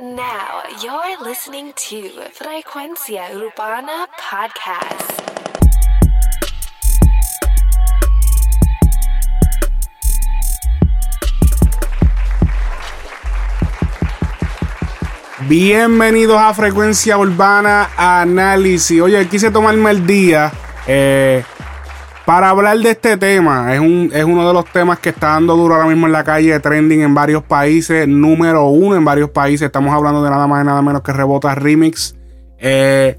Now you're listening to Frecuencia Urbana Podcast. Bienvenidos a Frecuencia Urbana Análisis. Oye, quise tomarme el día eh, para hablar de este tema. Es, un, es uno de los temas que está dando duro ahora mismo en la calle, trending en varios países, número uno en varios países. Estamos hablando de nada más y nada menos que Rebota Remix. Eh,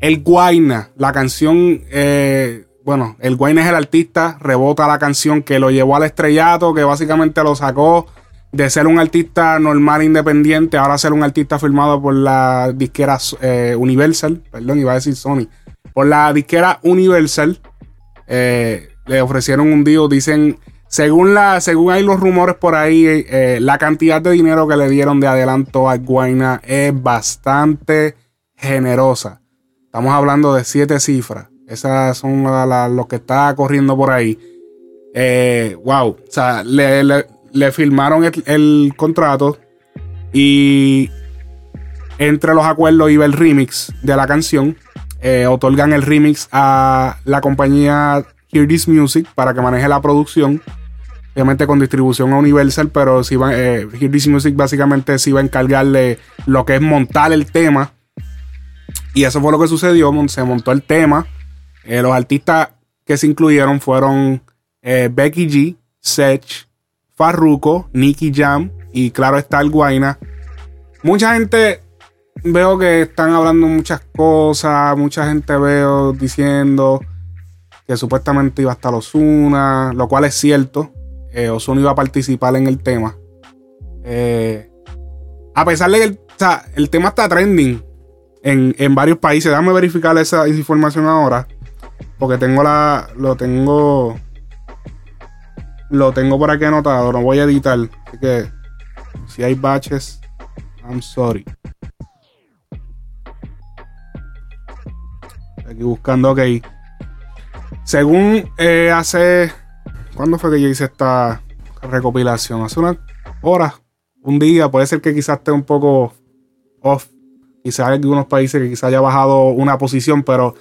el Guaina, la canción, eh, bueno, el Guaina es el artista, rebota la canción que lo llevó al estrellato, que básicamente lo sacó de ser un artista normal independiente, ahora ser un artista firmado por la disquera eh, Universal, perdón, iba a decir Sony, por la disquera Universal, eh, le ofrecieron un deal, dicen, según, la, según hay los rumores por ahí, eh, la cantidad de dinero que le dieron de adelanto a Guaina es bastante generosa. Estamos hablando de siete cifras. Esas son lo que está corriendo por ahí. wow. O sea, le, le firmaron el, contrato y entre los acuerdos iba el remix de la canción. Eh, otorgan el remix a la compañía Hear This Music para que maneje la producción. Obviamente con distribución a Universal, pero si eh, Hear This Music básicamente se iba a encargar de lo que es montar el tema. Y eso fue lo que sucedió. Se montó el tema. Eh, los artistas que se incluyeron fueron Becky G, Sech, Farruko, Nicky Jam y claro está el Guaina. Mucha gente veo que están hablando muchas cosas, mucha gente veo diciendo que supuestamente iba a estar Osuna, lo cual es cierto. Eh, Osuna iba a participar en el tema. Eh, a pesar de que el, el tema está trending en, en, varios países, déjame verificar esa, esa información ahora. Porque tengo la. Lo tengo. Lo tengo por aquí anotado, no voy a editar. Así que si hay baches, I'm sorry. Aquí buscando, ok. Según eh, hace. ¿Cuándo fue que yo hice esta recopilación? Hace una hora, un día. Puede ser que quizás esté un poco off. Quizás hay algunos países que quizás haya bajado una posición, pero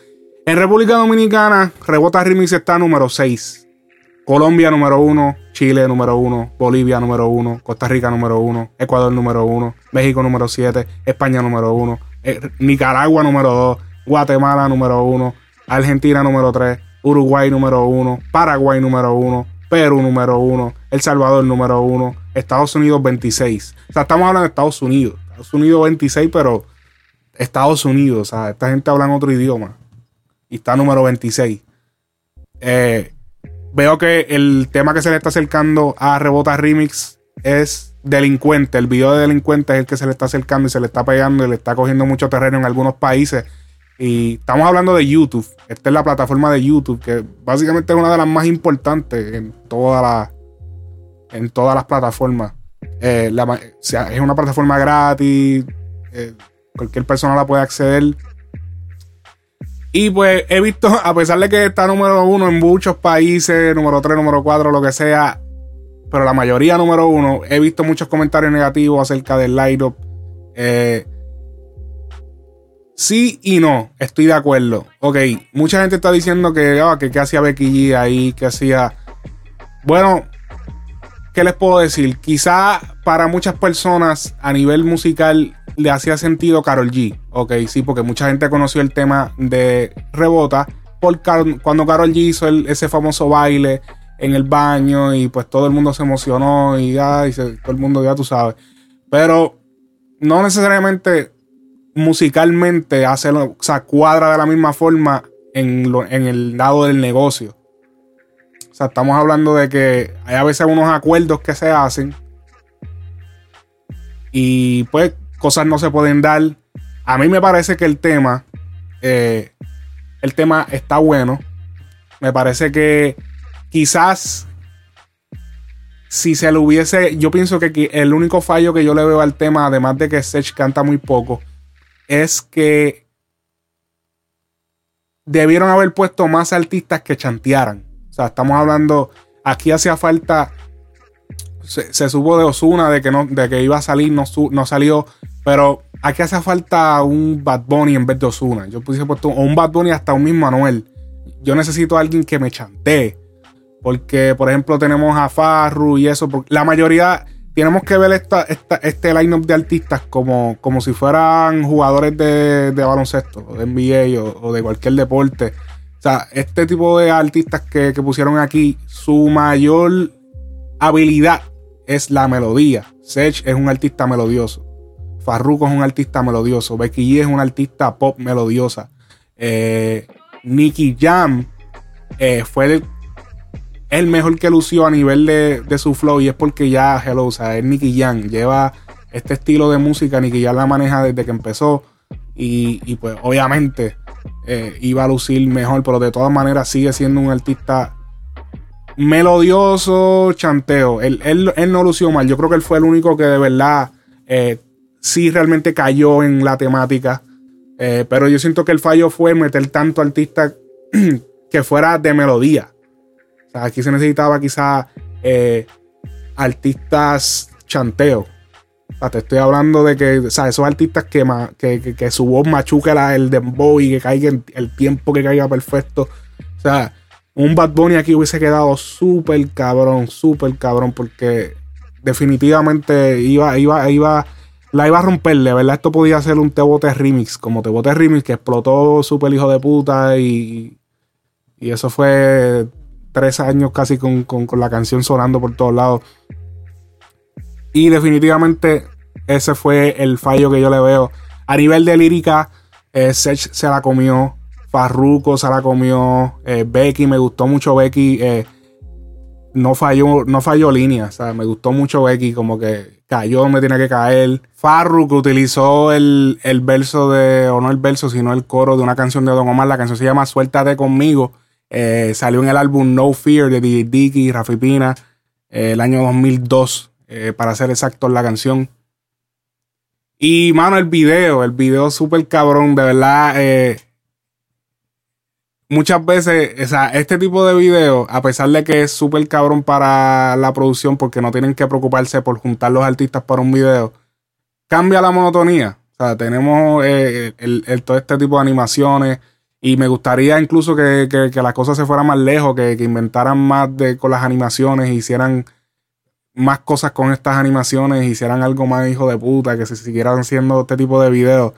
en República Dominicana, Rebota Remix está número 6. Colombia número uno, Chile número uno, Bolivia número uno, Costa Rica número uno, Ecuador número uno, México número siete, España número uno, eh, Nicaragua número dos, Guatemala número uno, Argentina número tres, Uruguay número uno, Paraguay número uno, Perú número uno, El Salvador número uno, Estados Unidos 26. O sea, estamos hablando de Estados Unidos. Estados Unidos 26, pero Estados Unidos. O sea, esta gente habla en otro idioma. Y está número 26. Eh, veo que el tema que se le está acercando a Rebota Remix es delincuente. El video de delincuente es el que se le está acercando y se le está pegando y le está cogiendo mucho terreno en algunos países. Y estamos hablando de YouTube. Esta es la plataforma de YouTube, que básicamente es una de las más importantes en, toda la, en todas las plataformas. Eh, es una plataforma gratis. Eh, cualquier persona la puede acceder. Y pues he visto, a pesar de que está número uno en muchos países, número tres, número cuatro, lo que sea, pero la mayoría número uno, he visto muchos comentarios negativos acerca del light-up. Eh, sí y no, estoy de acuerdo. Ok, mucha gente está diciendo que, ah, que, hacía Becky G ahí, que hacía... Bueno, ¿qué les puedo decir? Quizá para muchas personas a nivel musical le hacía sentido Carol G. Ok, sí, porque mucha gente conoció el tema de Rebota por cuando Carol G hizo ese famoso baile en el baño y pues todo el mundo se emocionó y ya, todo el mundo ya tú sabes. Pero no necesariamente musicalmente hace, o sea, cuadra de la misma forma en, en el lado del negocio. O sea, estamos hablando de que hay a veces unos acuerdos que se hacen y pues cosas no se pueden dar. A mí me parece que el tema, eh, el tema está bueno. Me parece que quizás si se lo hubiese, yo pienso que el único fallo que yo le veo al tema, además de que Sech canta muy poco, es que debieron haber puesto más artistas que chantearan. O sea, estamos hablando, aquí hacía falta, se, supo de Osuna de que, no, de que iba a salir, no, no salió. Pero aquí hace falta un Bad Bunny en vez de Osuna. Yo puse puesto un Bad Bunny hasta un mismo Anuel. Yo necesito a alguien que me chantee. Porque, por ejemplo, tenemos a Farru y eso. La mayoría, tenemos que ver esta, este line-up de artistas como, como si fueran jugadores de, baloncesto, de NBA o, de cualquier deporte. O sea, este tipo de artistas que, pusieron aquí, su mayor habilidad es la melodía. Sech es un artista melodioso. Farruko es un artista melodioso. Becky G es un artista pop melodiosa. Eh, Nicky Jam eh, fue el, mejor que lució a nivel de, su flow y es porque ya, hello, o sea, es Nicky Jam. Lleva este estilo de música, Nicky Jam la maneja desde que empezó y, pues obviamente eh, iba a lucir mejor, pero de todas maneras sigue siendo un artista melodioso, chanteo. Él, no lució mal. Yo creo que él fue el único que de verdad eh, sí realmente cayó en la temática. Eh, pero yo siento que el fallo fue meter tanto artista que fuera de melodía. Sea, aquí se necesitaba quizá eh, artistas chanteo. O sea, te estoy hablando de que, o sea, esos artistas que, que, que, su voz machuque el dembow y que caiga el tiempo que caiga perfecto. O sea, un Bad Bunny aquí hubiese quedado súper cabrón, súper cabrón, porque definitivamente iba, iba, iba, la iba a romperle, ¿verdad? Esto podía ser un Tebote remix, como Tebote remix que explotó súper hijo de puta y, y eso fue tres años casi con, la canción sonando por todos lados. Y definitivamente ese fue el fallo que yo le veo. A nivel de lírica, eh, Sech se la comió. Farruko se la comió. Eh, Becky, me gustó mucho Becky. Eh, no falló, no falló línea. Me gustó mucho Becky, como que cayó donde tiene que caer. Farruko utilizó el, verso de, o no el verso, sino el coro de una canción de Don Omar. La canción se llama Suéltate conmigo. Eh, salió en el álbum No Fear de DJ Dicky y Rafi Pina el año 2002, para ser exacto la canción. Y, mano, el video, el video súper cabrón, de verdad muchas veces, o sea, este tipo de video, a pesar de que es súper cabrón para la producción porque no tienen que preocuparse por juntar los artistas para un video, cambia la monotonía. O sea, tenemos eh, el, todo este tipo de animaciones y me gustaría incluso que, que, las cosas se fueran más lejos, que, que, inventaran más de, con las animaciones, hicieran más cosas con estas animaciones, hicieran algo más hijo de puta, que se siguieran haciendo este tipo de videos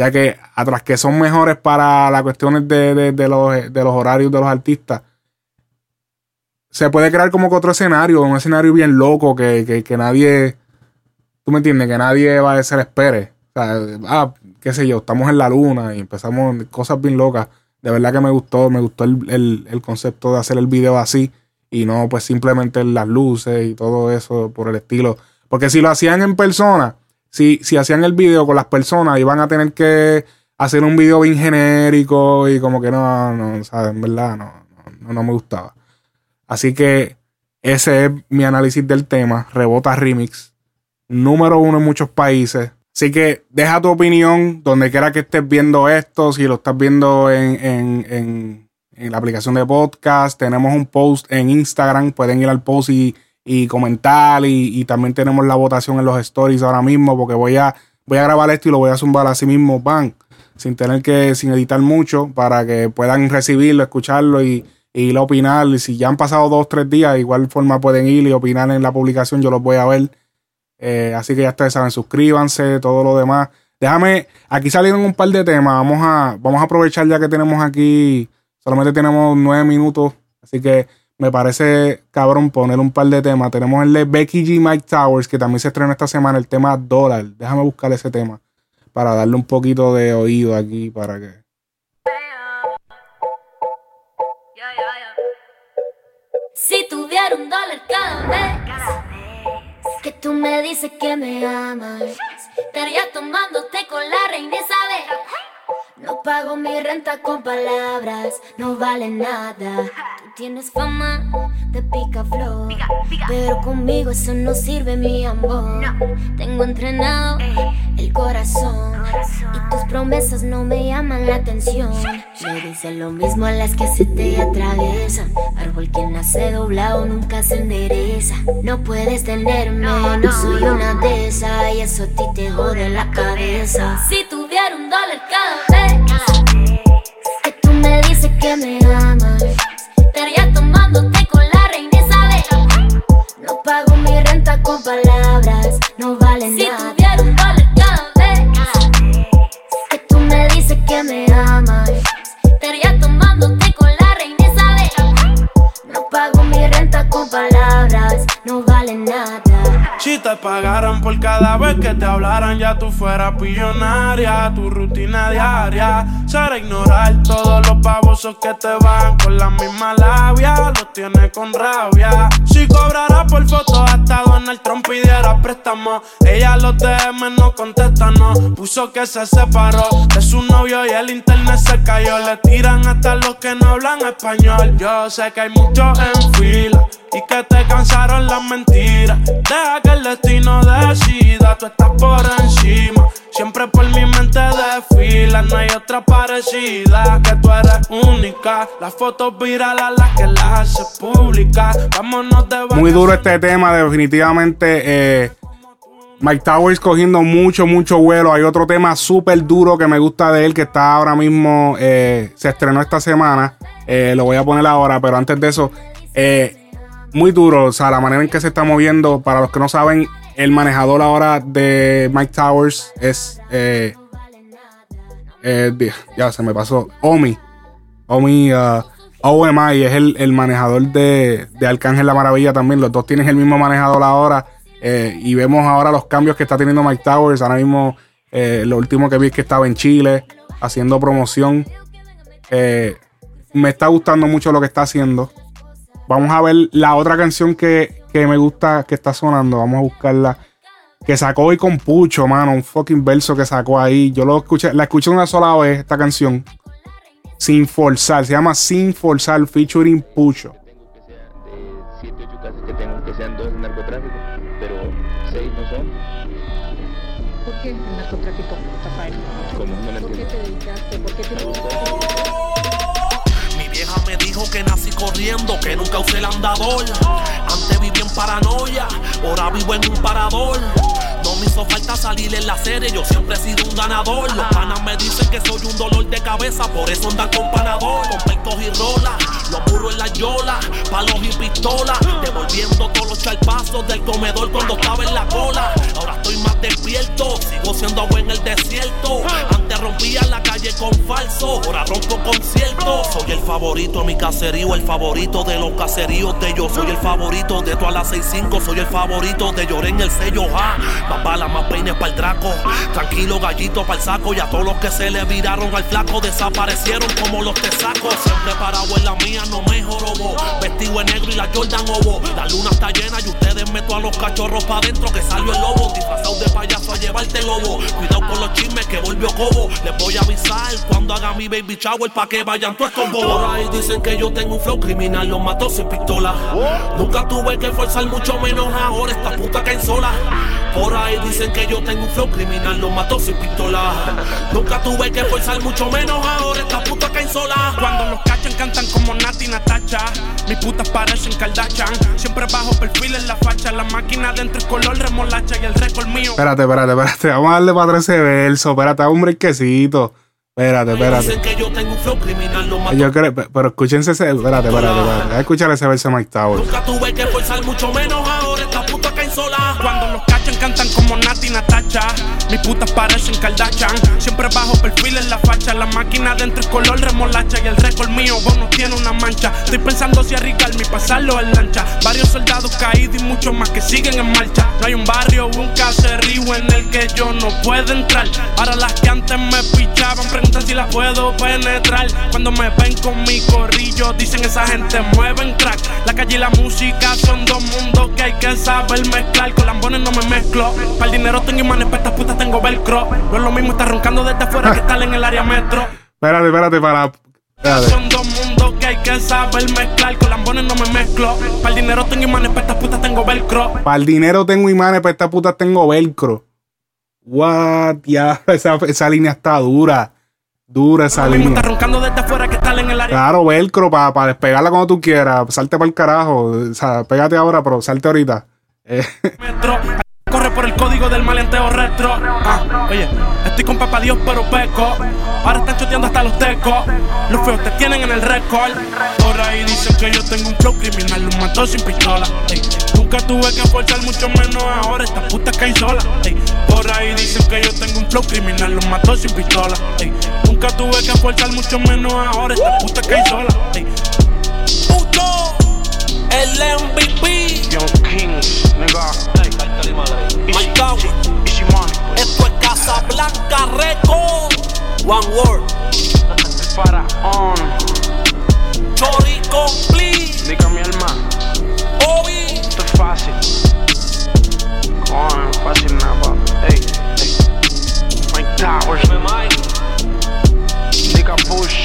ya que atrás que son mejores para las cuestiones de, los, horarios de los artistas, se puede crear como que otro escenario, un escenario bien loco que, nadie, tú me entiendes, que nadie va a ser espere. O sea, ah, qué sé yo, estamos en la luna y empezamos cosas bien locas. De verdad que me gustó, me gustó el, el concepto de hacer el video así y no pues simplemente las luces y todo eso por el estilo. Porque si lo hacían en persona, si, si hacían el video con las personas, iban a tener que hacer un video bien genérico y como que no, no, ¿sabes? En verdad, no, no, no me gustaba. Así que ese es mi análisis del tema. Rebota Remix. Número uno en muchos países. Así que deja tu opinión donde quiera que estés viendo esto. Si lo estás viendo en, en, en, la aplicación de podcast, tenemos un post en Instagram. Pueden ir al post y y comentar y, también tenemos la votación en los stories ahora mismo porque voy a, voy a grabar esto y lo voy a zumbar así mismo, van, sin tener que, sin editar mucho para que puedan recibirlo, escucharlo y, y ir a opinar. Y si ya han pasado dos, tres días, de igual forma pueden ir y opinar en la publicación, yo los voy a ver. Eh, así que ya ustedes saben, suscríbanse, todo lo demás. Déjame, aquí salieron un par de temas, vamos a, vamos a aprovechar ya que tenemos aquí, solamente tenemos nueve minutos, así que me parece cabrón poner un par de temas. Tenemos el de Becky G. Mike Towers, que también se estrena esta semana, el tema Dólar. Déjame buscar ese tema para darle un poquito de oído aquí para que. Si tuviera un dólar cada vez que tú me dices que me amas, estaría tomándote con la reina Isabel. No pago mi renta con palabras, no vale nada. Tú tienes fama de pica flor, pero conmigo eso no sirve mi amor. Tengo entrenado el corazón y tus promesas no me llaman la atención. Me dicen lo mismo a las que se te atraviesan. Árbol que nace doblado nunca se endereza. No puedes tenerme, no soy una de esas. Y eso a ti te jode la cabeza. Si tuviera un dólar cada vez que tú me dices que me amas, estaría tomándote con la reina Isabel. No pago mi renta con palabras, no vale nada. Te hablaran, ya tú fueras pillonaria. Tu rutina diaria será ignorar todos los pavosos que te van con la misma labia. Los tienes con rabia. Si cobrara por foto hasta Donald Trump pidiera préstamo. Ella los DM no contesta, no. Puso que se separó de su novio y el internet se cayó. Le tiran hasta los que no hablan español. Yo sé que hay muchos en fila y que te cansaron las mentiras. Deja que el destino decida, tú estás por encima. Siempre por mi mente desfila, no hay otra parecida. Que tú eres única. Las fotos virales las que las hace públicas. Vámonos de Muy duro este tema, definitivamente. Eh, Mike Towers cogiendo mucho, mucho vuelo. Hay otro tema súper duro que me gusta de él, que está ahora mismo, eh, se estrenó esta semana. Eh, lo voy a poner ahora, pero antes de eso, eh, muy duro. O sea, la manera en que se está moviendo. Para los que no saben, el manejador ahora de Mike Towers es. Eh, eh, ya se me pasó. Omi. Omi. Uh, OMI es el, el manejador de, de, Arcángel La Maravilla también. Los dos tienen el mismo manejador ahora. Eh, y vemos ahora los cambios que está teniendo Mike Towers. Ahora mismo, eh, lo último que vi es que estaba en Chile haciendo promoción. Eh, me está gustando mucho lo que está haciendo. Vamos a ver la otra canción que, que me gusta que está sonando. Vamos a buscarla. Que sacó hoy con Pucho, mano. Un fucking verso que sacó ahí. Yo lo escuché, la escuché una sola vez, esta canción. Sin forzar. Se llama Sin forzar, featuring Pucho. De 7, 8 casos que tengo que sean dos narcotráfico, pero 6 no son. ¿Por qué el narcotráfico, Rafael? ¿Por qué te dedicaste? ¿Por qué te corriendo, que nunca usé el andador. Antes viví en paranoia, ahora vivo en un parador. No me hizo falta salir en la serie, yo siempre he sido un ganador. Los panas me dicen que soy un dolor de cabeza, por eso andan con panador. Con peitos y rolas, los burros en la yola, palos y pistolas. Devolviendo todos los charpazos del comedor cuando estaba en la cola. Ahora estoy más despierto, sigo siendo agua en el desierto. Antes rompía la calle con falso, ahora rompo conciertos. Soy el favorito de mi caserío, el favorito de los caseríos de yo. Soy el favorito de todas las 65, soy el favorito de lloré en el sello. Ja. Más balas, más peines para el draco. Tranquilo, gallito para el saco. Y a todos los que se le viraron al flaco desaparecieron como los tesacos. Siempre parado en la mía, no me jorobo. Vestido negro y la Jordan Obo. La luna está llena y ustedes meto a los cachorros pa' dentro que salió el lobo. Disfrazado de payaso a llevarte lobo. Cuidado con los chismes que volvió cobo. Les voy a avisar cuando haga mi baby shower pa' que vayan todos estos bobos. Por ahí dicen que yo tengo un flow criminal, los mato sin pistola. Nunca tuve que forzar mucho menos ahora esta puta caen sola. Por ahí dicen que yo tengo un flow criminal, los mato sin pistola. Nunca tuve que forzar mucho menos ahora esta puta caen sola. Cuando los cachan cantan como Nati Natacha. Mis putas parecen Kardashian. Siempre bajo perfil en la facha. La máquina dentro es color remolacha y el récord mío. Espérate, espérate, espérate. Vamos a darle para atrás ese verso. Espérate, un brequecito. Espérate, espérate. Dicen que yo tengo un flow criminal, los mato Yo creo, pe- pero escúchense ese. Espérate, espérate, espérate. Voy a escuchar ese verso Mike Towers. Nunca tuve que forzar mucho menos ahora esta puta caen sola. Cuando los cachan cantan como Nati Natacha. Mis putas parecen Kardashian. Siempre bajo perfil en la facha. La máquina dentro es color remolacha y el récord mío vos no tiene una mancha. Estoy pensando si arriesgarme y pasarlo en lancha. Varios soldados caídos y muchos más que siguen en marcha. No hay un barrio o un caserío en el que yo no pueda entrar. Ahora las que antes me pichaban preguntan si las puedo penetrar. Cuando me ven con mi corrillo dicen esa gente mueven crack. La calle y la música son dos mundos que hay que saber mezclar. Con lambones no me mezclo. Para el dinero tengo imanes, para estas putas tengo velcro. No es lo mismo estar roncando desde afuera que estar en el área metro. Espérate, espérate, para. Espérate. Son dos mundos que hay que saber mezclar. Con lambones no me mezclo. Para el dinero tengo imanes, para estas putas tengo velcro. Para el dinero tengo imanes, para esta puta tengo velcro. What? Ya, esa, esa línea está dura. Dura esa mismo línea. está roncando desde afuera que está en el área. Claro, velcro para despegarla cuando tú quieras. Salte para el carajo. O sea, pégate ahora, pero salte ahorita. Eh. Por el código del maleanteo retro. Ah, oye, estoy con papá Dios, pero peco. Ahora están choteando hasta los tecos. Los feos te tienen en el récord. Por ahí dicen que yo tengo un flow criminal, un mató sin pistola. Nunca tuve que forzar, mucho menos ahora. Esta puta cae sola. Ey, por ahí dicen que yo tengo un flow criminal, un mató sin pistola. Nunca tuve que forzar, mucho menos ahora. Esta puta cae sola. Puto, el MVP. Young Kings, nigga. My money. Esto es Casablanca Record. One word. Para on. Chori complete. Diga mi alma. Obi. Esto es fácil. Con fácil nada. Ey, ey. Mike Towers. Diga Bush.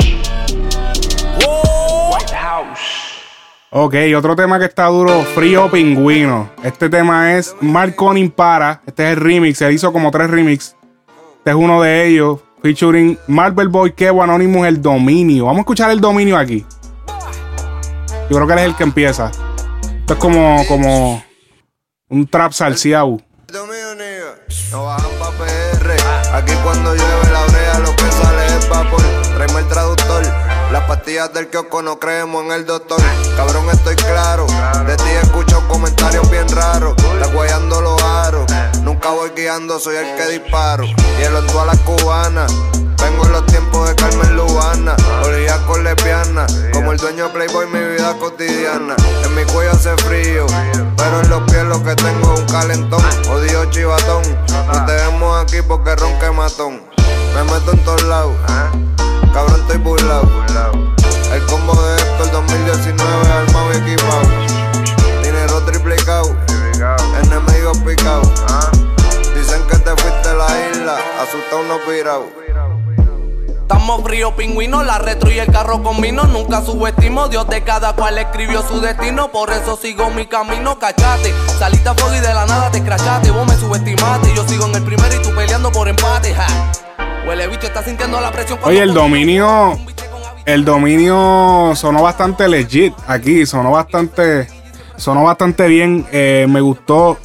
Ok, otro tema que está duro, Frío Pingüino. Este tema es Marconi Impara. Este es el remix. Se hizo como tres remix. Este es uno de ellos. Featuring Marvel Boy, Kevo, Anonymous, el dominio. Vamos a escuchar el dominio aquí. Yo creo que él es el que empieza. Esto es como, como un trap salseado. No bajan pa' PR. Aquí cuando llueve la brea, lo que sale es vapor. Tráeme el traductor. Las pastillas del kiosco no creemos en el doctor. Cabrón, estoy claro. De ti escucho comentarios bien raros. Estás guayando los aros. Nunca voy guiando, soy el que disparo. Hielo en todas las cubanas. Vengo en los tiempos de Carmen Lubana. Olía con lesbiana. Como el dueño Playboy, mi vida cotidiana. En mi cuello hace frío. Pero en los pies lo que tengo es un calentón. Odio chivatón. No te vemos aquí porque ronque matón. Me meto en todos lados. 19 armado y equipado. Dinero triplicado, enemigos picados. Dicen que te fuiste a la isla, asustado no pirado. Estamos fríos pingüinos, la retro y el carro con. Nunca subestimo, Dios de cada cual escribió su destino. Por eso sigo mi camino, cachate. Saliste a fuego y de la nada te crachaste. Vos me subestimaste, yo sigo en el primero y tú peleando por empate. Ja. Huele bicho, está sintiendo la presión. Oye, el dominio el dominio sonó bastante legit aquí. Sonó bastante. Sonó bastante bien. eh, me gustó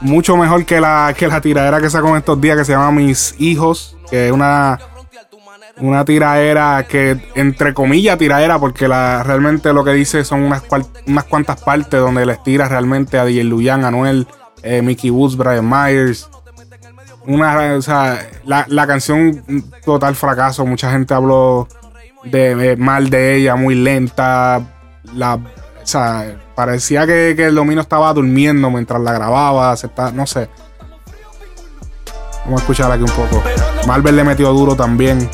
mucho mejor que la, que la tiradera que sacó en estos días que se llama Mis Hijos. Que es una. Una tiraera que, entre comillas, tiraera, porque la, realmente lo que dice son unas, unas cuantas partes donde les tira realmente a DJ Luyan, Anuel, eh, Mickey Woods, Brian Myers. Una, o sea, la, la canción, un total fracaso. Mucha gente habló de, mal de ella, muy lenta. La, o sea, parecía que, que el dominio estaba durmiendo mientras la grababa. Se está, no sé. Vamos a escuchar aquí un poco. Marvel le metió duro también.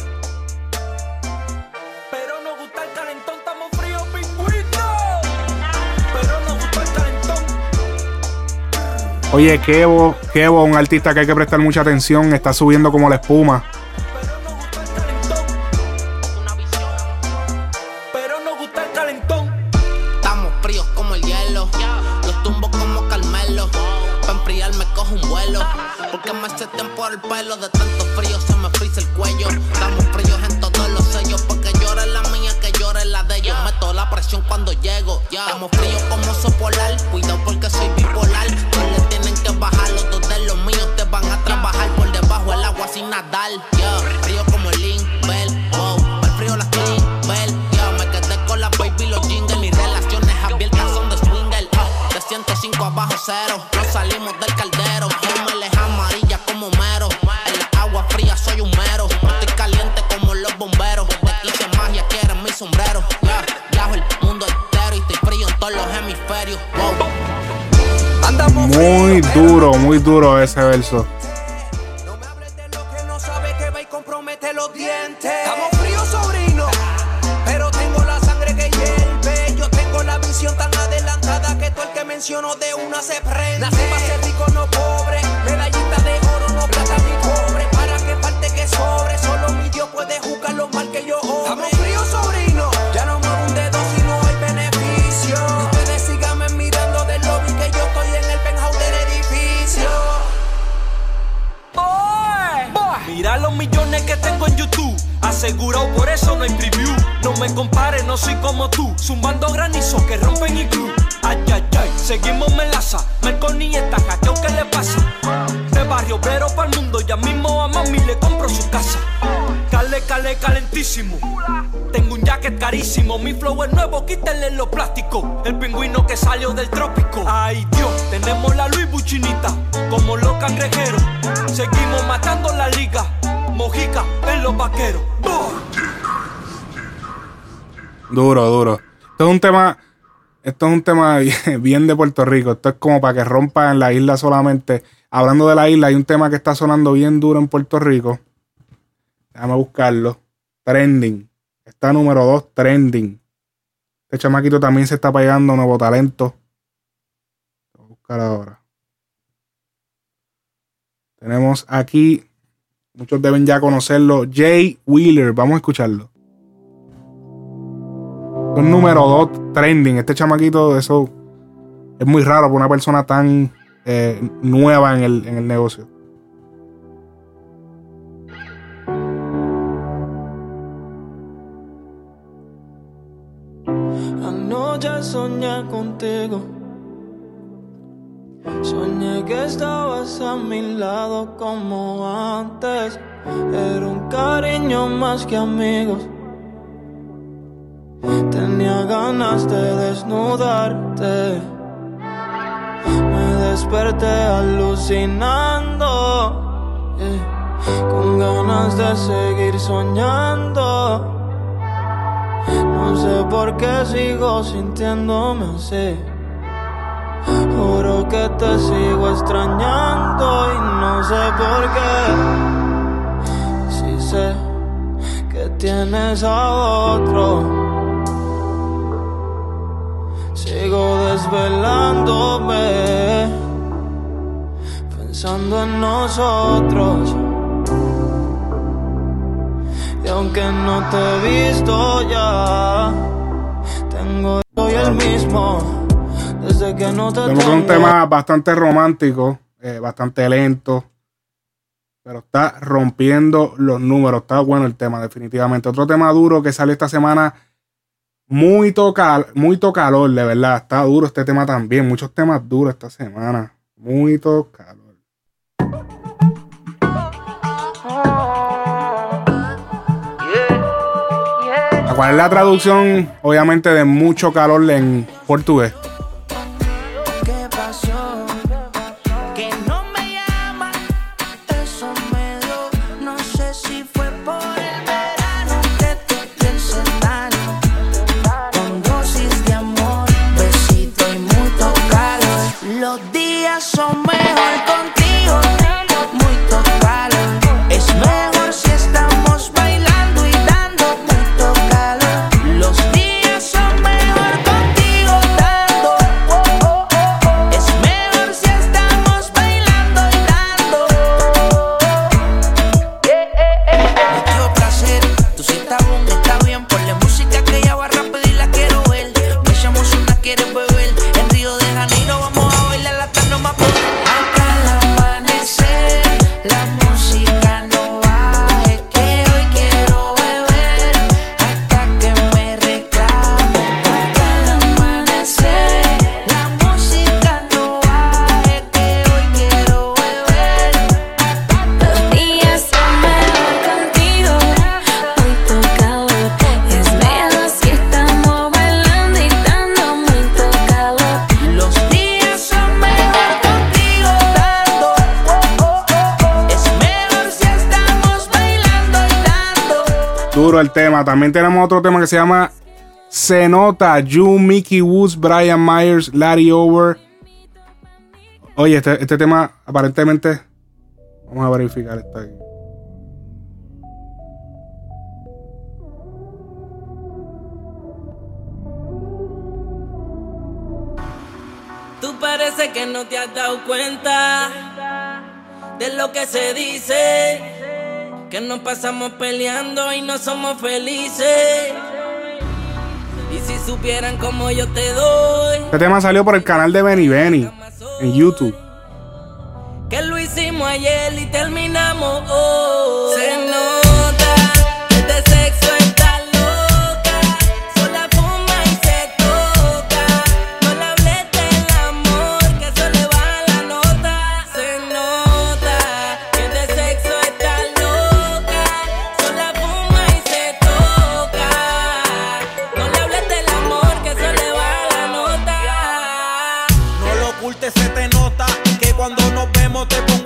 Oye, Kevo, Kevo, un artista que hay que prestar mucha atención. Está subiendo como la espuma. Porque me seten por el pelo. De tanto frío se me frisa el cuello. Estamos fríos en todos los sellos. Porque llora la mía, que llore la de ellos. Meto la presión cuando llego. Estamos fríos como oso polar. Cuidado porque duro, muy duro ese verso. no me hables de lo que no sabe que va y compromete los dientes. Estamos fríos, sobrino. Pero tengo la sangre que hierve. Yo tengo la visión tan adelantada que todo el que menciono de una se prende. Nací para ser rico, no pobre. Medallita de oro, no plata ni cobre. Para que falte que sobre. Solo mi Dios puede juzgar lo mal que yo obre. Estamos fríos, sobrino. Millones que tengo en YouTube. Asegurado por eso no hay preview. No me compares, no soy como tú. Zumbando granizo que rompen y club. Ay, ay, ay, seguimos melaza. Merconi está hackeo, ¿qué le pasa? De barrio obrero para el mundo, ya mismo a mami le compro su casa. Cale, cale, calentísimo. Tengo un jacket carísimo, mi flow es nuevo, quítenle los plásticos. El pingüino que salió del trópico. Ay Dios, tenemos la Luis Buchinita, como los cangrejeros. Seguimos matando la liga, mojica en los vaqueros. Duro, duro. Esto es un tema. Esto es un tema bien, de Puerto Rico. Esto es como para que rompa en la isla solamente. Hablando de la isla, hay un tema que está sonando bien duro en Puerto Rico. Déjame buscarlo. Trending. Está número 2, trending. Este chamaquito también se está pegando nuevo talento. Voy a buscar ahora. Tenemos aquí. Muchos deben ya conocerlo. Jay Wheeler. Vamos a escucharlo. Un número 2 trending. Este chamaquito, eso es muy raro para una persona tan eh, nueva en el, en el negocio. Anoche soñé contigo. Que estabas a mi lado como antes. Era un cariño más que amigos. Tenía ganas de desnudarte. Me desperté alucinando. eh, Con ganas de seguir soñando. No sé por qué sigo sintiéndome así. Que te sigo extrañando y no sé por qué. Si sé que tienes a otro. Sigo desvelándome, pensando en nosotros. Y aunque no te he visto ya, tengo soy el mismo. Tenemos un tema bastante romántico, eh, bastante lento, pero está rompiendo los números. Está bueno el tema, definitivamente. Otro tema duro que sale esta semana, muy toca, muy calor, de verdad. Está duro este tema también. Muchos temas duros esta semana. Muy calor. ¿Cuál es la traducción, obviamente, de mucho calor en portugués? El tema. También tenemos otro tema que se llama Se Nota. You, Mickey Woods, Brian Myers, Larry Over. Oye, este, este tema aparentemente. Vamos a verificar esto aquí. Tú parece que no te has dado cuenta de lo que se dice. Que nos pasamos peleando y no somos felices. Y si supieran cómo yo te doy, Este tema salió por el canal de Benny Benny en YouTube. que lo hicimos ayer y terminamos hoy. espera tenemos te pongo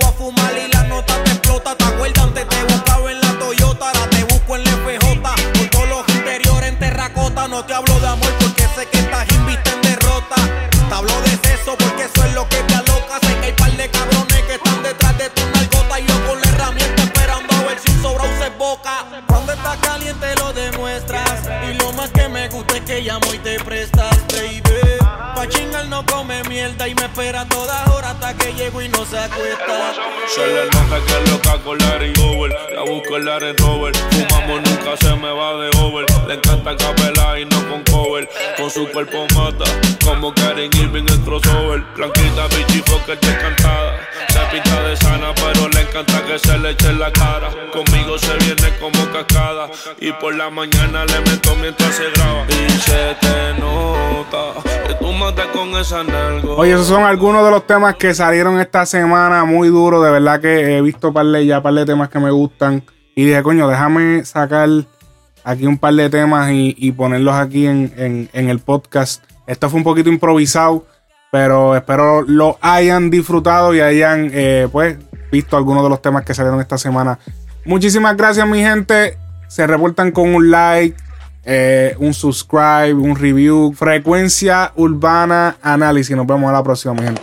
no se le nota que es loca con Larry Over. La busco en la Range Rover. Fumamos nunca se me va de over. Le encanta capela y no con cover. Con su cuerpo mata. Como Karen Irving en crossover. Blanquita, bichifo que te encantada. Se pinta de sana, pero le encanta que se le eche en la cara. Conmigo se viene como cascada. Y por la mañana le meto mientras se graba. Y se te nota. Oye, esos son algunos de los temas que salieron esta semana muy duro. De verdad que he visto par de, ya par de temas que me gustan. Y dije, coño, déjame sacar aquí un par de temas y, ponerlos aquí en, en- en el podcast. Esto fue un poquito improvisado, pero espero lo hayan disfrutado y hayan, eh, pues, visto algunos de los temas que salieron esta semana. Muchísimas gracias, mi gente. Se reportan con un like, eh, un subscribe, un review. Frecuencia Urbana Análisis. Nos vemos a la próxima, mi gente.